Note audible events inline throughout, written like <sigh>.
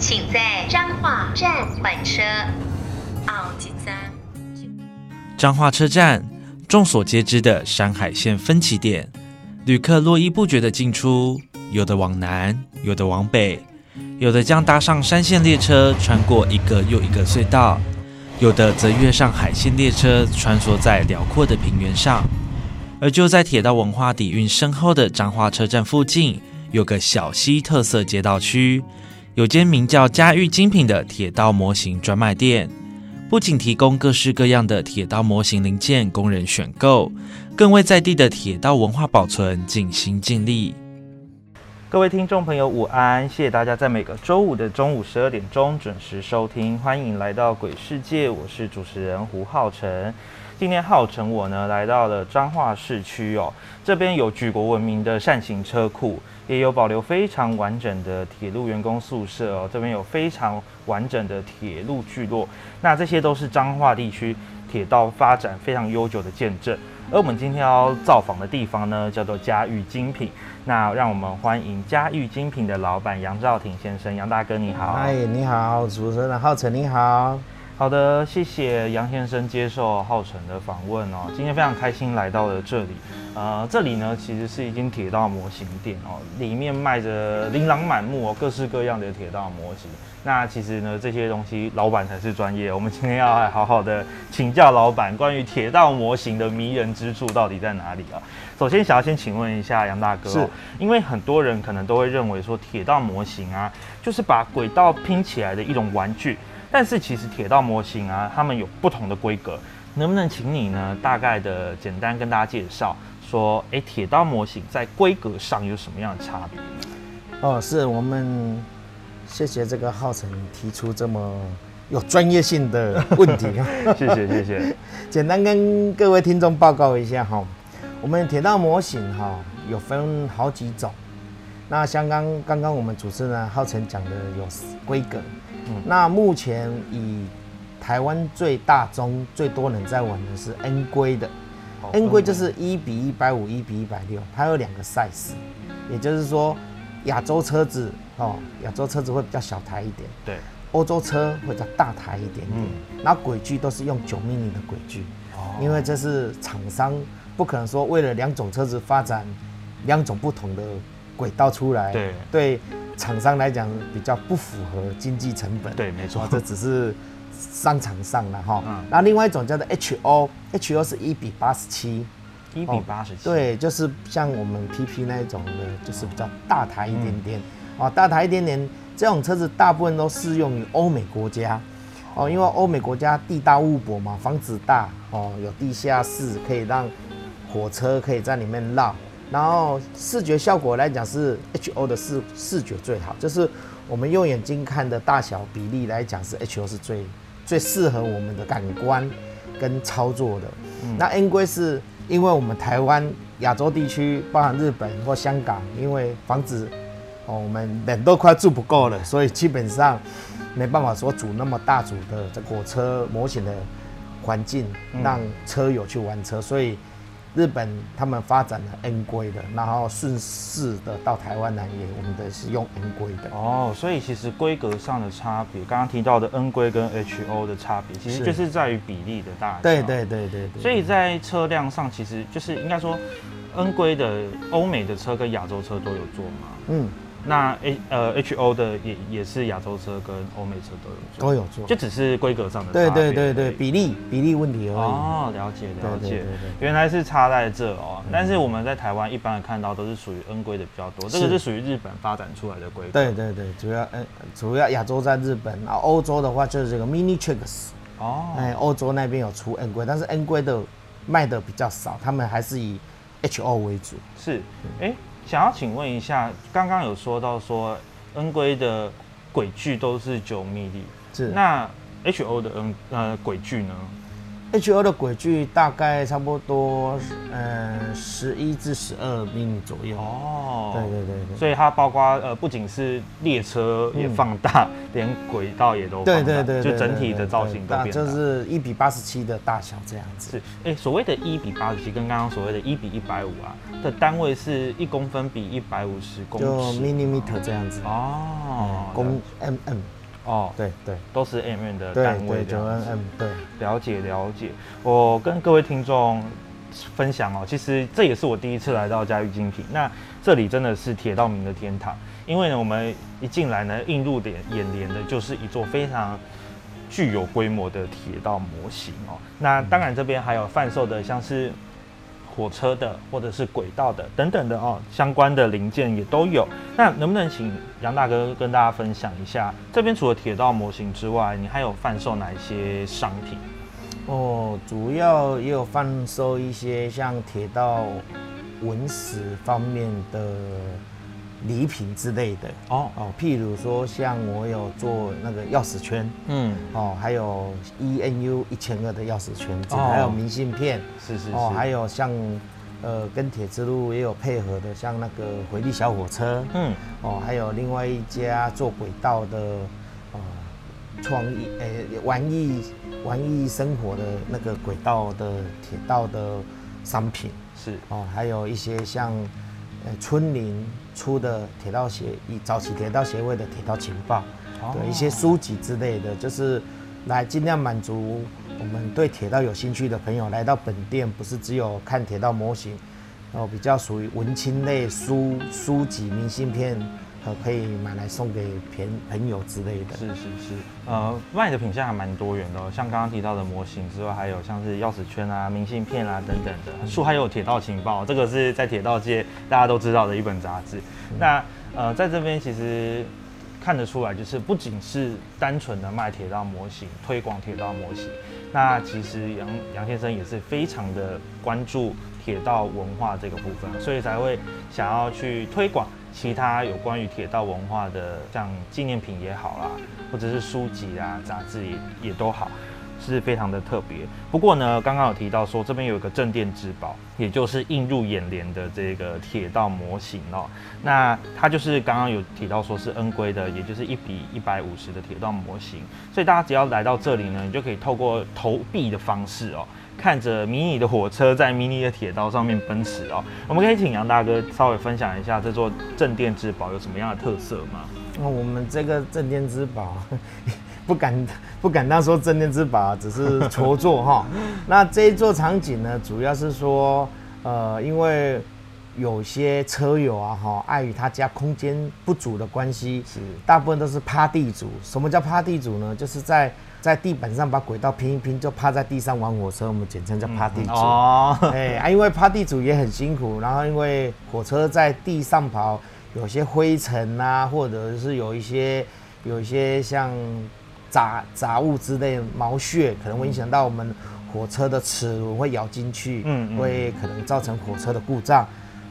请在彰化站换车。奥吉三。彰化车站，众所皆知的山海线分歧点，旅客络绎不绝的进出，有的往南，有的往北。有的将搭上山线列车，穿过一个又一个隧道；有的则跃上海线列车，穿梭在辽阔的平原上。而就在铁道文化底蕴深厚的彰化车站附近，有个小溪特色街道区，有间名叫“嘉裕精品”的铁道模型专卖店，不仅提供各式各样的铁道模型零件供人选购，更为在地的铁道文化保存尽心尽力。各位听众朋友，午安！谢谢大家在每个周五的中午十二点钟准时收听，欢迎来到鬼世界，我是主持人胡浩辰。今天浩辰我呢来到了彰化市区哦，这边有举国闻名的扇形车库，也有保留非常完整的铁路员工宿舍哦，这边有非常完整的铁路聚落，那这些都是彰化地区铁道发展非常悠久的见证。而我们今天要造访的地方呢，叫做嘉裕精品。那让我们欢迎嘉裕精品的老板杨兆廷先生，杨大哥你好。嗨，你好，主持人浩辰你好。好的，谢谢杨先生接受浩辰的访问哦。今天非常开心来到了这里。呃，这里呢其实是一间铁道模型店哦，里面卖着琳琅满目哦，各式各样的铁道模型。那其实呢，这些东西老板才是专业。我们今天要来好好的请教老板，关于铁道模型的迷人之处到底在哪里啊？首先想要先请问一下杨大哥，是因为很多人可能都会认为说铁道模型啊，就是把轨道拼起来的一种玩具。但是其实铁道模型啊，它们有不同的规格，能不能请你呢大概的简单跟大家介绍，说，哎，铁道模型在规格上有什么样的差别？哦，是我们。谢谢这个浩辰提出这么有专业性的问题 <laughs> 谢谢谢谢。简单跟各位听众报告一下哈，我们铁道模型哈有分好几种。那像刚刚刚我们主持人浩辰讲的有规格，嗯，那目前以台湾最大宗最多人在玩的是 N 规的，N 规就是一比一百五，一比一百六，它有两个 size，也就是说。亚洲车子哦，亚洲车子会比较小台一点，对，欧洲车会比较大台一点点。然后轨距都是用九米米的轨距，哦，因为这是厂商不可能说为了两种车子发展两种不同的轨道出来，对，对，厂商来讲比较不符合经济成本，对，没错，这只是商场上的哈。嗯，那另外一种叫做 H O，H O 是一比八十七。一比八十七，对，就是像我们 PP 那一种的，就是比较大台一点点，哦，大台一点点，这种车子大部分都适用于欧美国家，哦，因为欧美国家地大物博嘛，房子大，哦，有地下室可以让火车可以在里面绕，然后视觉效果来讲是 HO 的视视觉最好，就是我们用眼睛看的大小比例来讲是 HO 是最最适合我们的感官跟操作的，那 N 规是。因为我们台湾、亚洲地区，包含日本或香港，因为房子哦，我们人都快住不够了，所以基本上没办法说组那么大组的这火车模型的环境，让车友去玩车，所以。日本他们发展了 N 规的，然后顺势的到台湾来也，我们的是用 N 规的。哦，所以其实规格上的差别，刚刚提到的 N 规跟 HO 的差别，其实就是在于比例的大小。对对对对对。所以在车辆上，其实就是应该说，N 规的欧美的车跟亚洲车都有做吗？嗯，那 A 呃 H O 的也也是亚洲车跟欧美车都有做，都有做就。只是规格上的对对对对，比例比例问题而已。哦，了解了解原来是差在这哦。但是我们在台湾一般看到都是属于 N 规的比较多，这个是是属于日本发展出来的规格。对对对，主要嗯，主要亚洲在日本，然后欧洲的话就是这个 Mini Tricks，哦，哎，欧洲那边有出 N 规，但是 N 规的卖的比较少，他们还是以 HO 为主。是，哎，想要请问一下，刚刚有说到说 N 规的轨距都是九 m 米，是那 H O 的 N 呃轨距呢？HO 的轨距大概差不多，呃，十一至十二厘米左右。哦，对对对对。所以它包括呃不仅是列车也放大，连轨道也都放大，对对对，就整体的造型都变大。就是一比八十七的大小这样子。是，哎、所谓的一比八十七跟刚刚所谓的一比一百五啊的单位是一公分比一百五十公就尺 millimeter 这样子。哦，公 mm，哦，对对。都是 mm 的对单位这样子。Mm，对。了解了解，我跟各位听众分享哦，其实这也是我第一次来到嘉裕精品，那这里真的是铁道迷的天堂，因为呢，我们一进来呢，映入眼眼帘的就是一座非常具有规模的铁道模型哦。那当然这边还有贩售的像是火车的或者是轨道的等等的哦，相关的零件也都有。那能不能请杨大哥跟大家分享一下，这边除了铁道模型之外，你还有贩售哪一些商品？哦，主要也有贩售一些像铁道文史方面的礼品之类的。哦，哦，譬如说像我有做那个钥匙圈，嗯，哦，还有 ENU 一千二的钥匙圈子，哦。还有明信片，是是是，哦，还有像呃跟铁之路也有配合的，像那个回力小火车，嗯，哦，还有另外一家做轨道的，呃，创意，诶、玩意玩意生活的那个轨道的铁道的商品，是。哦，还有一些像，呃，春林出的铁道协，以早期铁道协会的铁道情报，哦。对一些书籍之类的，就是来尽量满足我们对铁道有兴趣的朋友来到本店，不是只有看铁道模型，然后比较属于文青类书书籍、明信片，呃，可以买来送给朋朋友之类的。是是是，呃，卖的品相还蛮多元的、哦，像刚刚提到的模型之外，还有像是钥匙圈啊、明信片啊等等的，书还有铁道情报，这个是在铁道界大家都知道的一本杂志。那呃，在这边其实看得出来，就是不仅是单纯的卖铁道模型、推广铁道模型，那其实杨杨先生也是非常的关注铁道文化这个部分，所以才会想要去推广其他有关于铁道文化的，像纪念品也好啦，或者是书籍啊、杂志也也都好。是非常的特别，不过呢，刚刚有提到说这边有一个镇店之宝，也就是映入眼帘的这个铁道模型哦。那它就是刚刚有提到说是恩规的，也就是一比一百五十的铁道模型。所以大家只要来到这里呢，你就可以透过投币的方式哦，看着迷你的火车在迷你的铁道上面奔驰哦。我们可以请杨大哥稍微分享一下这座镇店之宝有什么样的特色吗？那我们这个镇店之宝，<laughs> 不敢不敢当说镇店之宝，只是戳作哈。<laughs> 那这一座场景呢，主要是说，呃，因为有些车友啊哈，碍于他家空间不足的关系，是大部分都是趴地主。什么叫趴地主呢？就是在在地板上把轨道拼一拼，就趴在地上玩火车，我们简称叫趴地主。哦，<laughs> 哎、啊，因为趴地主也很辛苦，然后因为火车在地上跑，有些灰尘啊，或者是有一些有一些像杂杂物之类的毛屑，可能会影响到我们火车的齿轮，会咬进去，嗯嗯会可能造成火车的故障。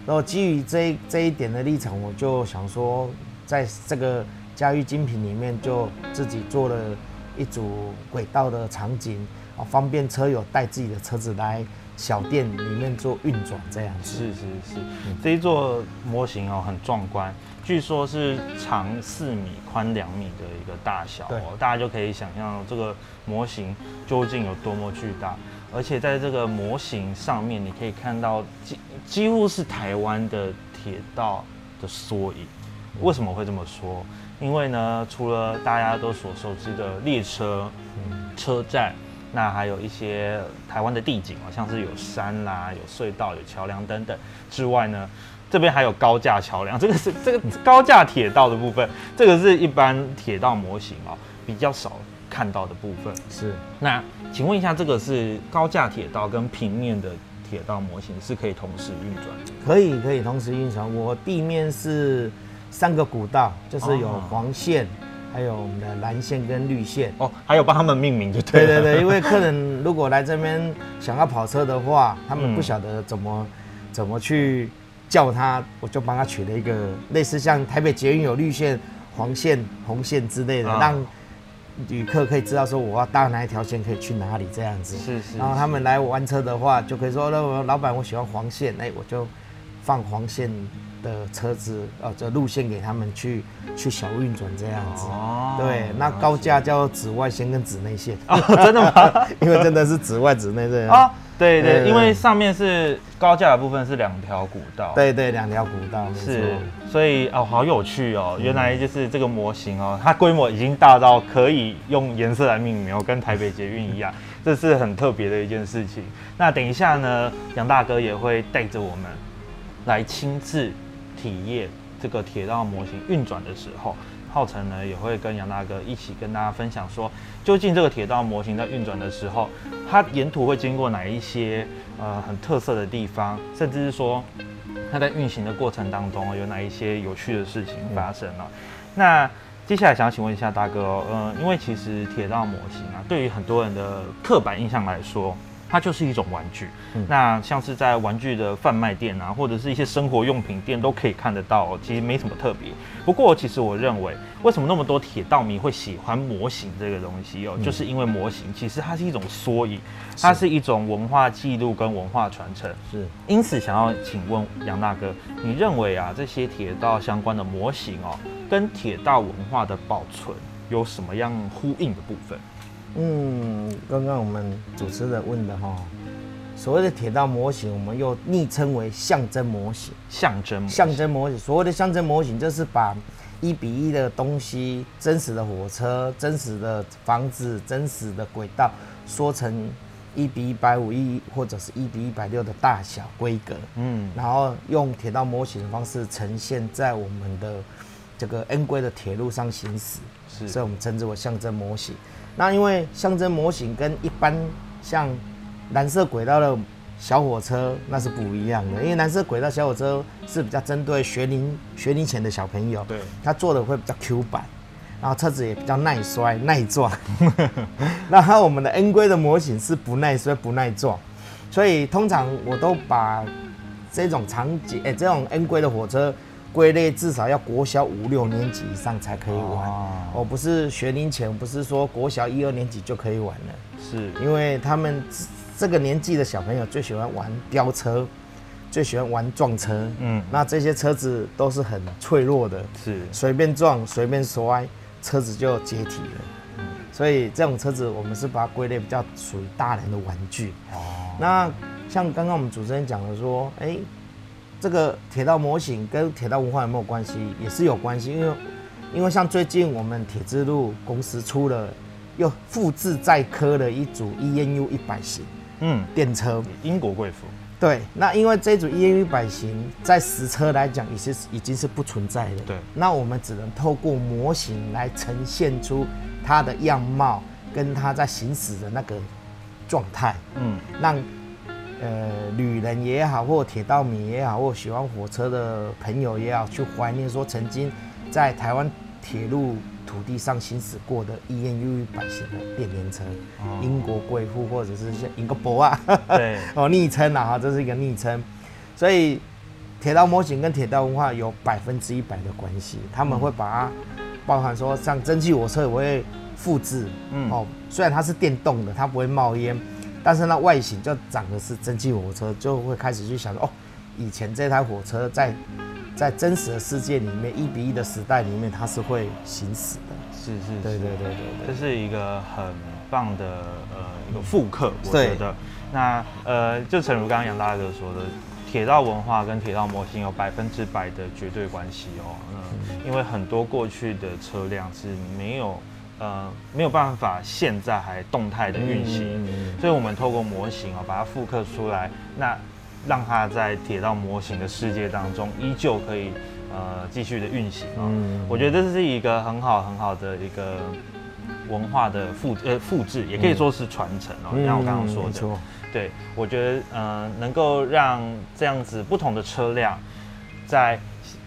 然后基于这这一点的立场，我就想说，在这个嘉裕精品里面，就自己做了一组轨道的场景，啊，方便车友带自己的车子来小店里面做运转这样子。是是是，这一座模型哦很壮观，据说是长四米、宽两米的一个大小哦，大家就可以想象这个模型究竟有多么巨大。而且在这个模型上面，你可以看到几几乎是台湾的铁道的缩影。为什么会这么说？因为呢，除了大家都所熟知的列车、车站，那还有一些台湾的地景啊，像是有山啦、有隧道、有桥梁等等之外呢，这边还有高架桥梁，这个是 <laughs> 这个高架铁道的部分，这个是一般铁道模型哦比较少看到的部分。是那请问一下，这个是高架铁道跟平面的铁道模型是可以同时运转的？可以可以同时运转。我地面是三个古道，就是有哦黄线，还有我们的蓝线跟绿线。哦，还有帮他们命名就对了。对对对，<laughs> 因为客人如果来这边想要跑车的话，他们嗯不晓得怎么、怎么去叫他，我就帮他取了一个类似像台北捷运有绿线、黄线、红线之类的，啊让旅客可以知道说我要搭哪一条线可以去哪里这样子。是是。然后他们来玩车的话，就可以说，那我老板我喜欢黄线，哎，我就放黄线的车子，呃，这路线给他们去去小运转这样子。哦对，那高架叫紫外线跟紫内线，哦，<laughs> 真的吗？因为真的是紫外紫内这样。啊，对对，对因为上面是高架的部分是两条古道。。对对，两条古道，是，所以哦，好有趣哦！原来就是这个模型哦，它规模已经大到可以用颜色来命名哦，跟台北捷运一样，<laughs> 这是很特别的一件事情。那等一下呢，杨大哥也会带着我们来亲自体验这个铁道模型运转的时候，浩辰呢也会跟杨大哥一起跟大家分享说，究竟这个铁道模型在运转的时候，它沿途会经过哪一些呃很特色的地方，甚至是说它在运行的过程当中有哪一些有趣的事情发生了、那接下来想要请问一下大哥哦，呃，因为其实铁道模型啊，对于很多人的刻板印象来说，它就是一种玩具。嗯那像是在玩具的贩卖店啊，或者是一些生活用品店都可以看得到、哦，其实没什么特别。不过，其实我认为，为什么那么多铁道迷会喜欢模型这个东西哦，就是因为模型其实它是一种缩影，它是一种文化记录跟文化传承。是。因此，想要请问杨大哥，你认为啊这些铁道相关的模型哦，跟铁道文化的保存有什么样呼应的部分？嗯，刚刚我们主持人问的哈，所谓的铁道模型，我们又昵称为象征模型。象征模型象征模型，所谓的象征模型，就是把一比一的东西，真实的火车、真实的房子、真实的轨道，缩成一比一百五一或者是一比一百六的大小规格，嗯然后用铁道模型的方式呈现在我们的这个 N 规的铁路上行驶，是所以我们称之为象征模型。那因为象征模型跟一般像蓝色轨道的小火车那是不一样的，因为蓝色轨道小火车是比较针对学龄学龄前的小朋友，对它做的会比较 Q 版，然后车子也比较耐摔耐撞。<laughs> 那我们的 N 规的模型是不耐摔不耐撞，所以通常我都把这种场景，哎、这种 N 规的火车归类至少要国小五六年级以上才可以玩。哦我不是学龄前，不是说国小一二年级就可以玩了，是因为他们这这个年纪的小朋友最喜欢玩飙车，最喜欢玩撞车。嗯那这些车子都是很脆弱的，是随便撞随便摔，车子就解体了。所以这种车子我们是把它归类比较属于大人的玩具。哦那像刚刚我们主持人讲的说，哎、这个铁道模型跟铁道文化有没有关系？也是有关系，因为因为像最近我们铁之路公司出了又复制再科的一组 ENU 一百型嗯电车。英国贵妇对，那因为这组 ENU 一百型在实车来讲，已经是已经是不存在的。对那我们只能透过模型来呈现出它的样貌跟它在行驶的那个状态。嗯让呃旅人也好，或铁道迷也好，或喜欢火车的朋友也好，去怀念说曾经在台湾铁路土地上行驶过的 ENU 一百型的电联车，哦。英国贵妇或者是像英国博啊，对。<laughs> 哦昵称啊哈，这是一个昵称，所以铁道模型跟铁道文化有百分之一百的关系，他们会把它包含说像蒸汽火车也会复制，嗯。哦，虽然它是电动的，它不会冒烟，但是那外形就长得是蒸汽火车，就会开始去想说哦，以前这台火车在在真实的世界里面，一比一的时代里面，它是会行驶的。是是是对对对对这，是一个很棒的呃一个复刻，我对觉得。那呃，就诚如刚刚杨大哥说的，铁道文化跟铁道模型有百分之百的绝对关系哦。嗯，因为很多过去的车辆是没有呃没有办法现在还动态的运行，所以我们透过模型哦把它复刻出来。那让它在铁道模型的世界当中依旧可以呃继续的运行哦。嗯我觉得这是一个很好很好的一个文化的复呃复制，也可以说是传承哦。像我刚刚说的，嗯，对我觉得呃能够让这样子不同的车辆在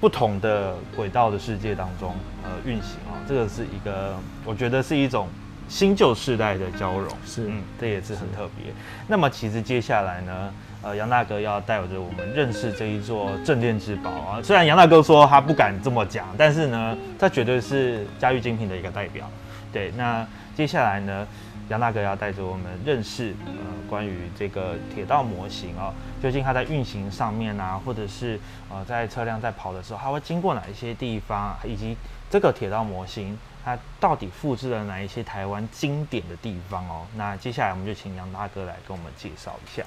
不同的轨道的世界当中呃运行哦，这个是一个我觉得是一种新旧世代的交融。是嗯，这也是很特别。那么其实接下来呢，呃，杨大哥要带着我们认识这一座镇店之宝啊。虽然杨大哥说他不敢这么讲，但是呢，他绝对是家喻精品的一个代表。对，那接下来呢，杨大哥要带着我们认识呃关于这个铁道模型啊、究竟它在运行上面啊，或者是呃在车辆在跑的时候，它会经过哪一些地方，以及这个铁道模型它到底复制了哪一些台湾经典的地方哦？那接下来我们就请杨大哥来跟我们介绍一下。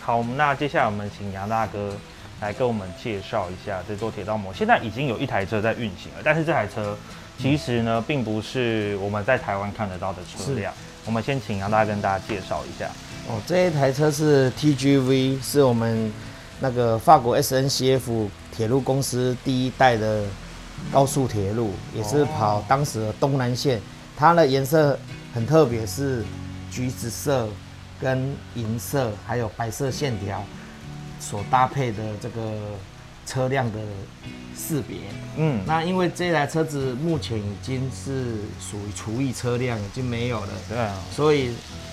好，那接下来我们请杨大哥来跟我们介绍一下这座铁道模。现在已经有一台车在运行了，但是这台车其实呢，并不是我们在台湾看得到的车辆。我们先请杨大跟大家介绍一下。哦，这一台车是 TGV，是我们那个法国 SNCF 铁路公司第一代的高速铁路，也是跑当时的东南线。它的颜色很特别，是橘子色跟银色还有白色线条所搭配的这个车辆的识别。嗯，那因为这台车子目前已经是属于厨役车辆，已经没有了。对啊，所以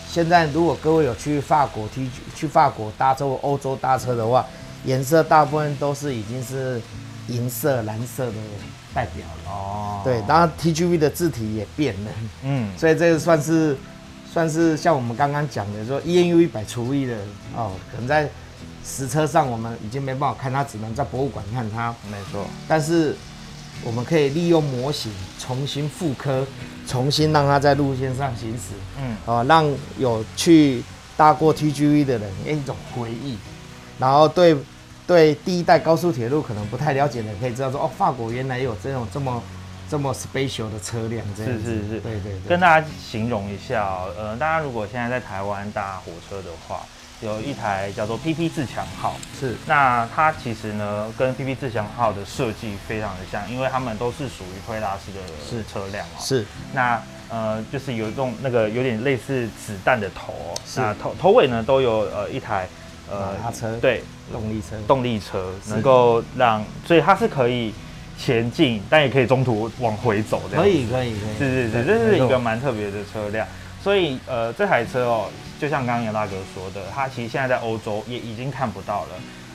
现在如果各位有去法国 T 去法国搭车或欧洲搭车的话，颜色大部分都是已经是银色、蓝色的代表了。哦，对，当然 TGV 的字体也变了，嗯，所以这个算是算是像我们刚刚讲的说 ENU 一百除以的哦，可能在实车上我们已经没办法看它，只能在博物馆看它。没错，但是我们可以利用模型重新复刻，重新让它在路线上行驶。嗯，啊，让有去搭过 TGV 的人有一种回忆，然后对对第一代高速铁路可能不太了解的，可以知道说哦，法国原来有这种这么这么 special 的车辆，这样子。是是是。对对对，跟大家形容一下哦，呃，大家如果现在在台湾搭火车的话，有一台叫做 PP 自强号，是。那它其实呢跟 PP 自强号的设计非常的像，因为它们都是属于推拉式的车辆哦。是。那呃就是有一种那个有点类似子弹的头。哦，是。那头头尾呢都有呃一台呃马车。对。动力车，动力车，能够让所以它是可以前进，但也可以中途往回走这样。可以可以可以，是是是，这是一个蛮特别的车辆。所以呃，这台车哦，就像刚刚杨大哥说的，它其实现在在欧洲也已经看不到了。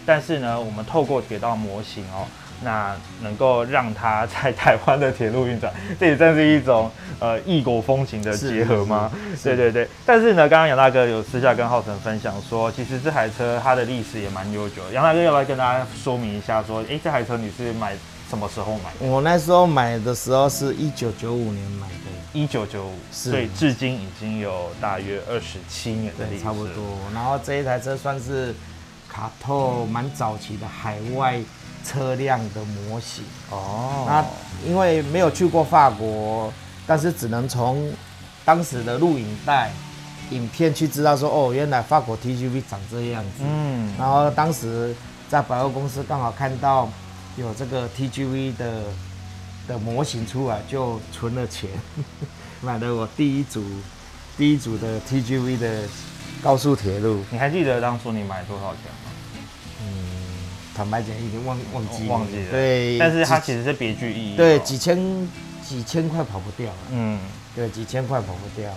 但是呢，我们透过铁道模型哦，那能够让它在台湾的铁路运转，这也算是一种呃异国风情的结合吗？对对对。但是呢，刚刚杨大哥有私下跟浩辰分享说，其实这台车它的历史也蛮悠久的。杨大哥要不要跟大家说明一下说，诶，这台车你是买什么时候买的？我那时候买的时候是一九九五年买的，一九九五，是所以至今已经有大约二十七年的历，史，差不多。然后这一台车算是卡透蛮早期的海外车辆的模型。哦。那因为没有去过法国，但是只能从当时的录影带、影片去知道说，哦，原来法国 TGV 长这样子。嗯，然后当时在百货公司刚好看到有这个 TGV 的的模型出来，就存了钱，<laughs> 买了我第一组第一组的 TGV 的高速铁路。你还记得当初你买多少钱吗？坦白讲，已经忘忘记忘记了。对，但是它其实是别具意义。对几千几千块跑不掉了。嗯，对，几千块跑不掉。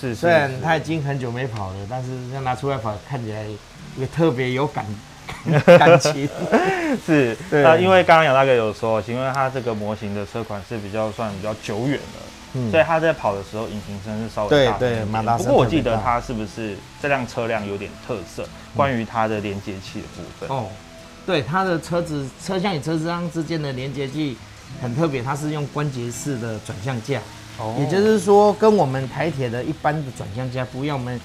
是。是虽然是它已经很久没跑了，但是要拿出来跑，看起来也特别有感 <laughs> 感情。<laughs> 是，对那因为刚刚杨大哥有说，因为它这个模型的车款是比较算比较久远的。嗯所以它在跑的时候，引擎声是稍微大对马达声不过我记得它是不是这辆车辆有点特色，关于它的连接器的部分。哦，对，它的车子车厢与车厢之间的连接器很特别，它是用关节式的转向架，哦也就是说跟我们台铁的一般的转向架不一样。我们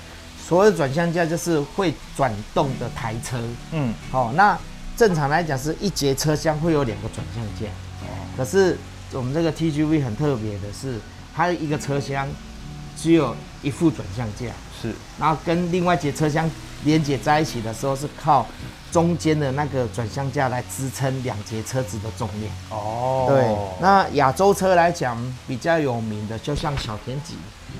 所谓的转向架就是会转动的台车。嗯，哦，那正常来讲是一节车厢会有两个转向架，可是我们这个 TGV 很特别的是，它一个车厢只有一副转向架，是。然后跟另外一节车厢连接在一起的时候是靠中间的那个转向架来支撑两节车子的重量。哦，对，那亚洲车来讲比较有名的，就像小田急，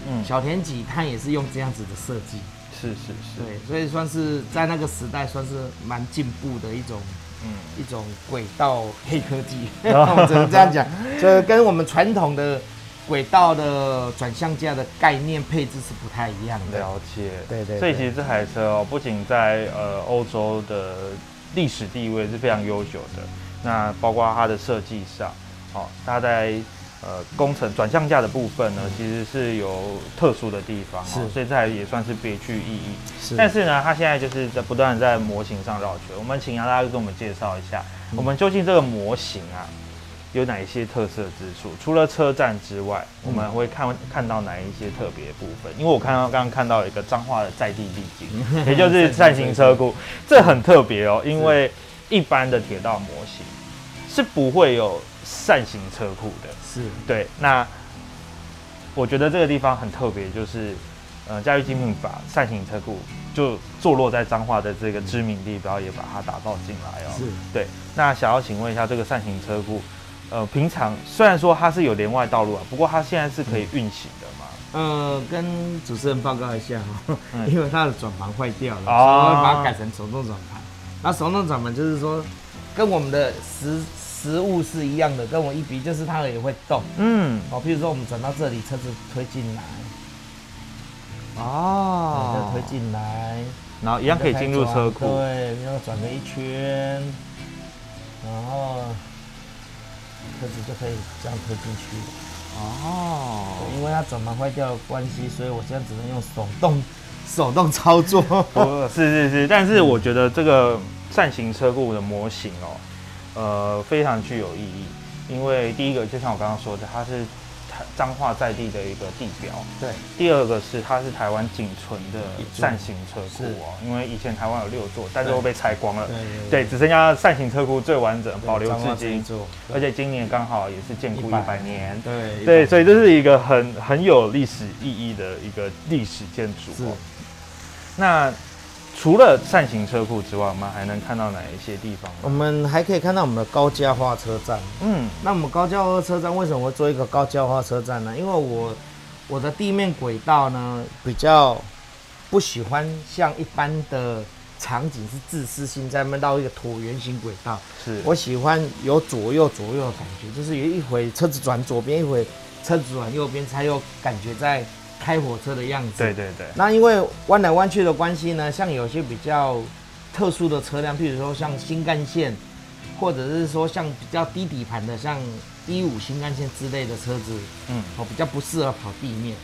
嗯小田急它也是用这样子的设计。是是是，对，所以算是在那个时代算是蛮进步的一种嗯，一种轨道黑科技，<laughs> 我只能这样讲，就是跟我们传统的轨道的转向架的概念配置是不太一样的。了解。对对对所以其实这台车哦，不仅在呃欧洲的历史地位是非常优秀的，那包括它的设计上，哦，它在呃工程转向架的部分呢，其实是有特殊的地方、哦，是所以这台也算是别具意义。是但是呢，它现在就是在不断地在模型上绕圈。我们请杨大哥给我们介绍一下，嗯我们究竟这个模型啊有哪一些特色之处？除了车站之外，我们会看看到哪一些特别部分？因为我看到刚刚看到一个彰化的在地地景，也就是扇形车库，<laughs> 这很特别哦，因为一般的铁道模型是不会有扇形车库的。是对，那我觉得这个地方很特别，就是呃，驾驭精品把扇形车库就坐落在彰化的这个知名地标，也把它打造进来哦。是，对，那想要请问一下，这个扇形车库，呃，平常虽然说它是有连外道路啊，不过它现在是可以运行的嘛？呃，跟主持人报告一下哈，嗯 <laughs> 因为它的转盘坏掉了，哦所以我会把它改成手动转盘。那手动转盘就是说，跟我们的实实物是一样的，跟我一比，就是它也会动。嗯，哦，譬如说我们转到这里，车子推进来，哦再推进来，然后一样可以进入车库。对，然后转个一圈，然后车子就可以这样推进去。哦，因为它转盘坏掉的关系，所以我现在只能用手动 <laughs> 手动操作。是是是，但是我觉得这个扇形车库的模型哦，呃，非常具有意义。因为第一个，就像我刚刚说的，它是台彰化在地的一个地标；对，第二个是它是台湾仅存的扇形车库是哦，因为以前台湾有六座，但是都被拆光了。对对，只剩下扇形车库最完整，保留至今。而且今年刚好也是建库一百年。对对，所以这是一个很很有历史意义的一个历史建筑是哦。那除了扇形车库之外，我们还能看到哪一些地方我？们还可以看到我们的高架化车站。嗯，那我们高架化车站为什么会做一个高架化车站呢？因为我我的地面轨道呢比较不喜欢像一般的场景是自私性在那边绕一个椭圆形轨道，是，我喜欢有左右左右的感觉，就是有一回车子转左边，一回车子转右边，才有感觉在开火车的样子。对对对，那因为弯来弯去的关系呢，像有些比较特殊的车辆，譬如说像新干线，或者是说像比较低底盘的，像一五新干线之类的车子，嗯，哦，比较不适合跑地面。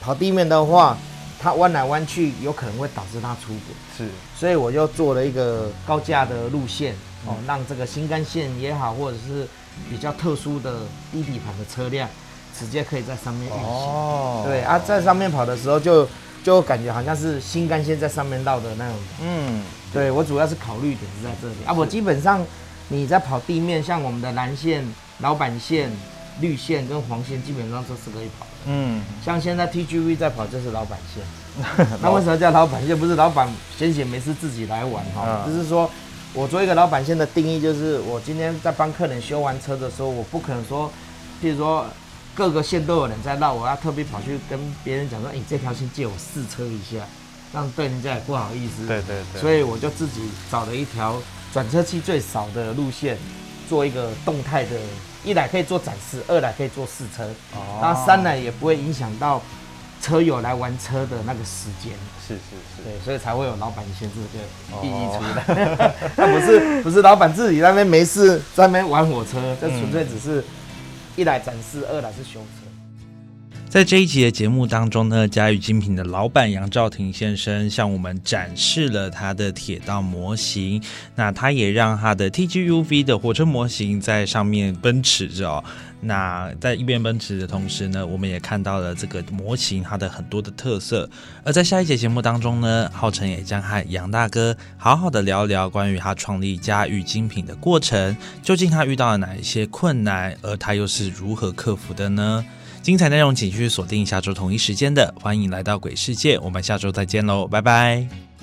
跑地面的话，它弯来弯去，有可能会导致它出轨。是，所以我就做了一个高架的路线，哦，让这个新干线也好，或者是比较特殊的低底盘的车辆，直接可以在上面运行。哦对啊，在上面跑的时候就就感觉好像是新干线在上面绕的那种。嗯，对我主要是考虑点是在这里啊，我基本上你在跑地面，像我们的蓝线、老板线、绿线跟黄线，基本上都是可以跑的。嗯，像现在 TGV 在跑就是老板线，<laughs> 那为什么叫老板线？不是老板闲闲没事自己来玩哈，嗯就是说我做一个老板线的定义，就是我今天在帮客人修完车的时候，我不可能说，譬如说各个线都有人在绕，我要特别跑去跟别人讲说，哎、这条线借我试车一下，这样对人家也不好意思。对对对，所以我就自己找了一条转车器最少的路线，做一个动态的，一来可以做展示，二来可以做试车，哦那三来也不会影响到车友来玩车的那个时间。是是是，对，所以才会有老板先这个意义出哦来。<laughs> 他不是不是老板自己在那边没事在那边玩火车，这纯粹只是一来展示，二来是修车。在这一集的节目当中呢，嘉裕精品的老板杨兆廷先生向我们展示了他的铁道模型，那他也让他的 TGUV 的火车模型在上面奔驰着。那在一边奔驰的同时呢，我们也看到了这个模型它的很多的特色。而在下一节节目当中呢，浩辰也将和杨大哥好好的聊聊关于他创立嘉裕精品的过程，究竟他遇到了哪一些困难，而他又是如何克服的呢？精彩内容请继续锁定下周同一时间的，欢迎来到鬼世界，我们下周再见喽，拜拜。